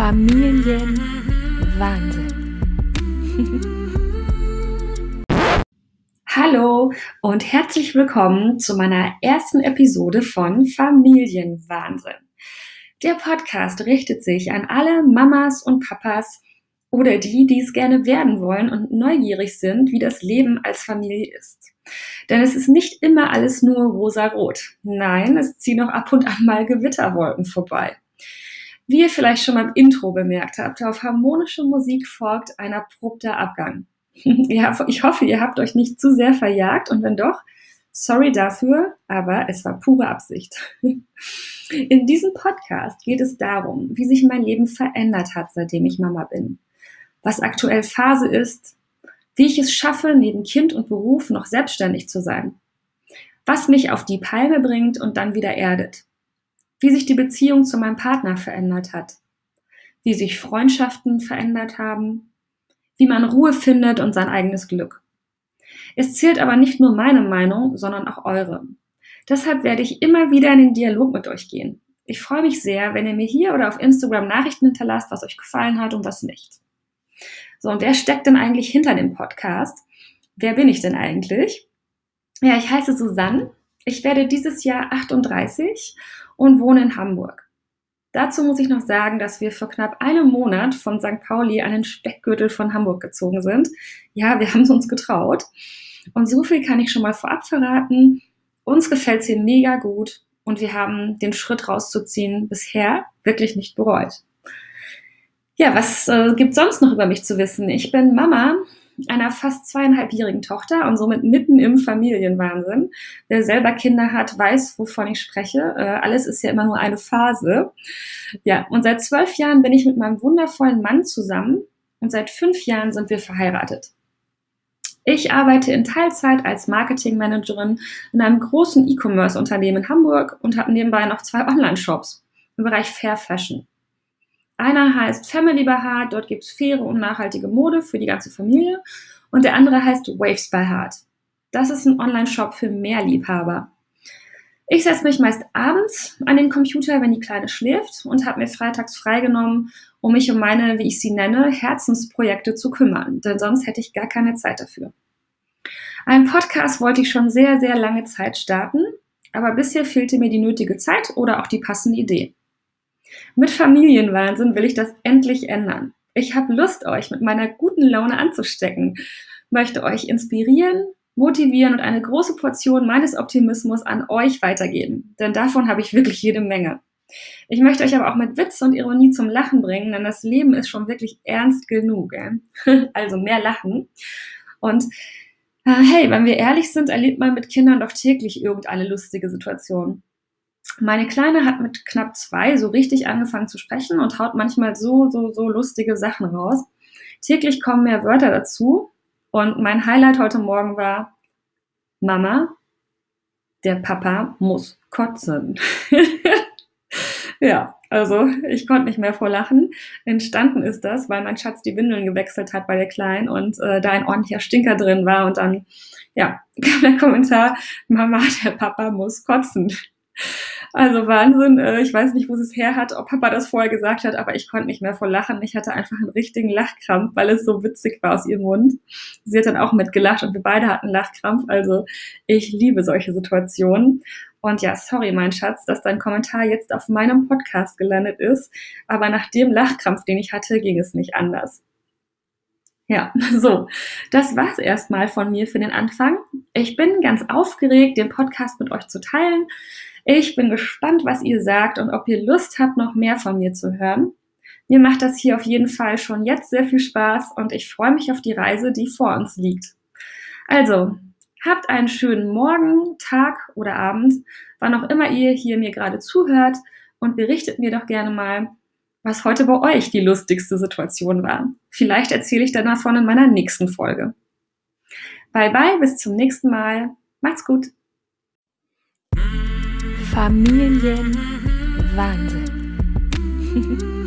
Familienwahnsinn. Hallo und herzlich willkommen zu meiner ersten Episode von Familienwahnsinn. Der Podcast richtet sich an alle Mamas und Papas oder die, die es gerne werden wollen und neugierig sind, wie das Leben als Familie ist. Denn es ist nicht immer alles nur rosa-rot. Nein, es ziehen auch ab und an mal Gewitterwolken vorbei. Wie ihr vielleicht schon beim Intro bemerkt habt, auf harmonische Musik folgt ein abrupter Abgang. ich hoffe, ihr habt euch nicht zu sehr verjagt und wenn doch, sorry dafür, aber es war pure Absicht. In diesem Podcast geht es darum, wie sich mein Leben verändert hat, seitdem ich Mama bin. Was aktuell Phase ist, wie ich es schaffe, neben Kind und Beruf noch selbstständig zu sein. Was mich auf die Palme bringt und dann wieder erdet wie sich die Beziehung zu meinem Partner verändert hat, wie sich Freundschaften verändert haben, wie man Ruhe findet und sein eigenes Glück. Es zählt aber nicht nur meine Meinung, sondern auch eure. Deshalb werde ich immer wieder in den Dialog mit euch gehen. Ich freue mich sehr, wenn ihr mir hier oder auf Instagram Nachrichten hinterlasst, was euch gefallen hat und was nicht. So, und wer steckt denn eigentlich hinter dem Podcast? Wer bin ich denn eigentlich? Ja, ich heiße Susanne. Ich werde dieses Jahr 38 und wohne in Hamburg. Dazu muss ich noch sagen, dass wir vor knapp einem Monat von St. Pauli an den Speckgürtel von Hamburg gezogen sind. Ja, wir haben es uns getraut. Und so viel kann ich schon mal vorab verraten. Uns gefällt es hier mega gut und wir haben den Schritt rauszuziehen bisher wirklich nicht bereut. Ja, was äh, gibt sonst noch über mich zu wissen? Ich bin Mama einer fast zweieinhalbjährigen Tochter und somit mitten im Familienwahnsinn. Wer selber Kinder hat, weiß, wovon ich spreche. Äh, alles ist ja immer nur eine Phase. Ja, und seit zwölf Jahren bin ich mit meinem wundervollen Mann zusammen und seit fünf Jahren sind wir verheiratet. Ich arbeite in Teilzeit als Marketingmanagerin in einem großen E-Commerce-Unternehmen in Hamburg und habe nebenbei noch zwei Online-Shops im Bereich Fair Fashion. Einer heißt Family by Heart, dort gibt es faire und nachhaltige Mode für die ganze Familie. Und der andere heißt Waves by Heart. Das ist ein Online-Shop für Mehrliebhaber. Ich setze mich meist abends an den Computer, wenn die Kleine schläft und habe mir freitags freigenommen, um mich um meine, wie ich sie nenne, Herzensprojekte zu kümmern, denn sonst hätte ich gar keine Zeit dafür. Einen Podcast wollte ich schon sehr, sehr lange Zeit starten, aber bisher fehlte mir die nötige Zeit oder auch die passende Idee. Mit Familienwahnsinn will ich das endlich ändern. Ich habe Lust, euch mit meiner guten Laune anzustecken, möchte euch inspirieren, motivieren und eine große Portion meines Optimismus an euch weitergeben. Denn davon habe ich wirklich jede Menge. Ich möchte euch aber auch mit Witz und Ironie zum Lachen bringen, denn das Leben ist schon wirklich ernst genug. Äh? Also mehr Lachen. Und äh, hey, wenn wir ehrlich sind, erlebt man mit Kindern doch täglich irgendeine lustige Situation. Meine Kleine hat mit knapp zwei so richtig angefangen zu sprechen und haut manchmal so, so, so lustige Sachen raus. Täglich kommen mehr Wörter dazu. Und mein Highlight heute Morgen war, Mama, der Papa muss kotzen. ja, also ich konnte nicht mehr vor Lachen. Entstanden ist das, weil mein Schatz die Windeln gewechselt hat bei der Kleinen und äh, da ein ordentlicher Stinker drin war und dann, ja, kam der Kommentar, Mama, der Papa muss kotzen. Also Wahnsinn. Äh, ich weiß nicht, wo es her hat, ob Papa das vorher gesagt hat, aber ich konnte nicht mehr vor Lachen. Ich hatte einfach einen richtigen Lachkrampf, weil es so witzig war aus ihrem Mund. Sie hat dann auch mitgelacht und wir beide hatten Lachkrampf. Also ich liebe solche Situationen. Und ja, sorry, mein Schatz, dass dein Kommentar jetzt auf meinem Podcast gelandet ist. Aber nach dem Lachkrampf, den ich hatte, ging es nicht anders. Ja, so, das war's erstmal von mir für den Anfang. Ich bin ganz aufgeregt, den Podcast mit euch zu teilen. Ich bin gespannt, was ihr sagt und ob ihr Lust habt, noch mehr von mir zu hören. Mir macht das hier auf jeden Fall schon jetzt sehr viel Spaß und ich freue mich auf die Reise, die vor uns liegt. Also, habt einen schönen Morgen, Tag oder Abend, wann auch immer ihr hier mir gerade zuhört und berichtet mir doch gerne mal, was heute bei euch die lustigste Situation war. Vielleicht erzähle ich dann davon in meiner nächsten Folge. Bye bye, bis zum nächsten Mal. Macht's gut. Familienwahnsinn.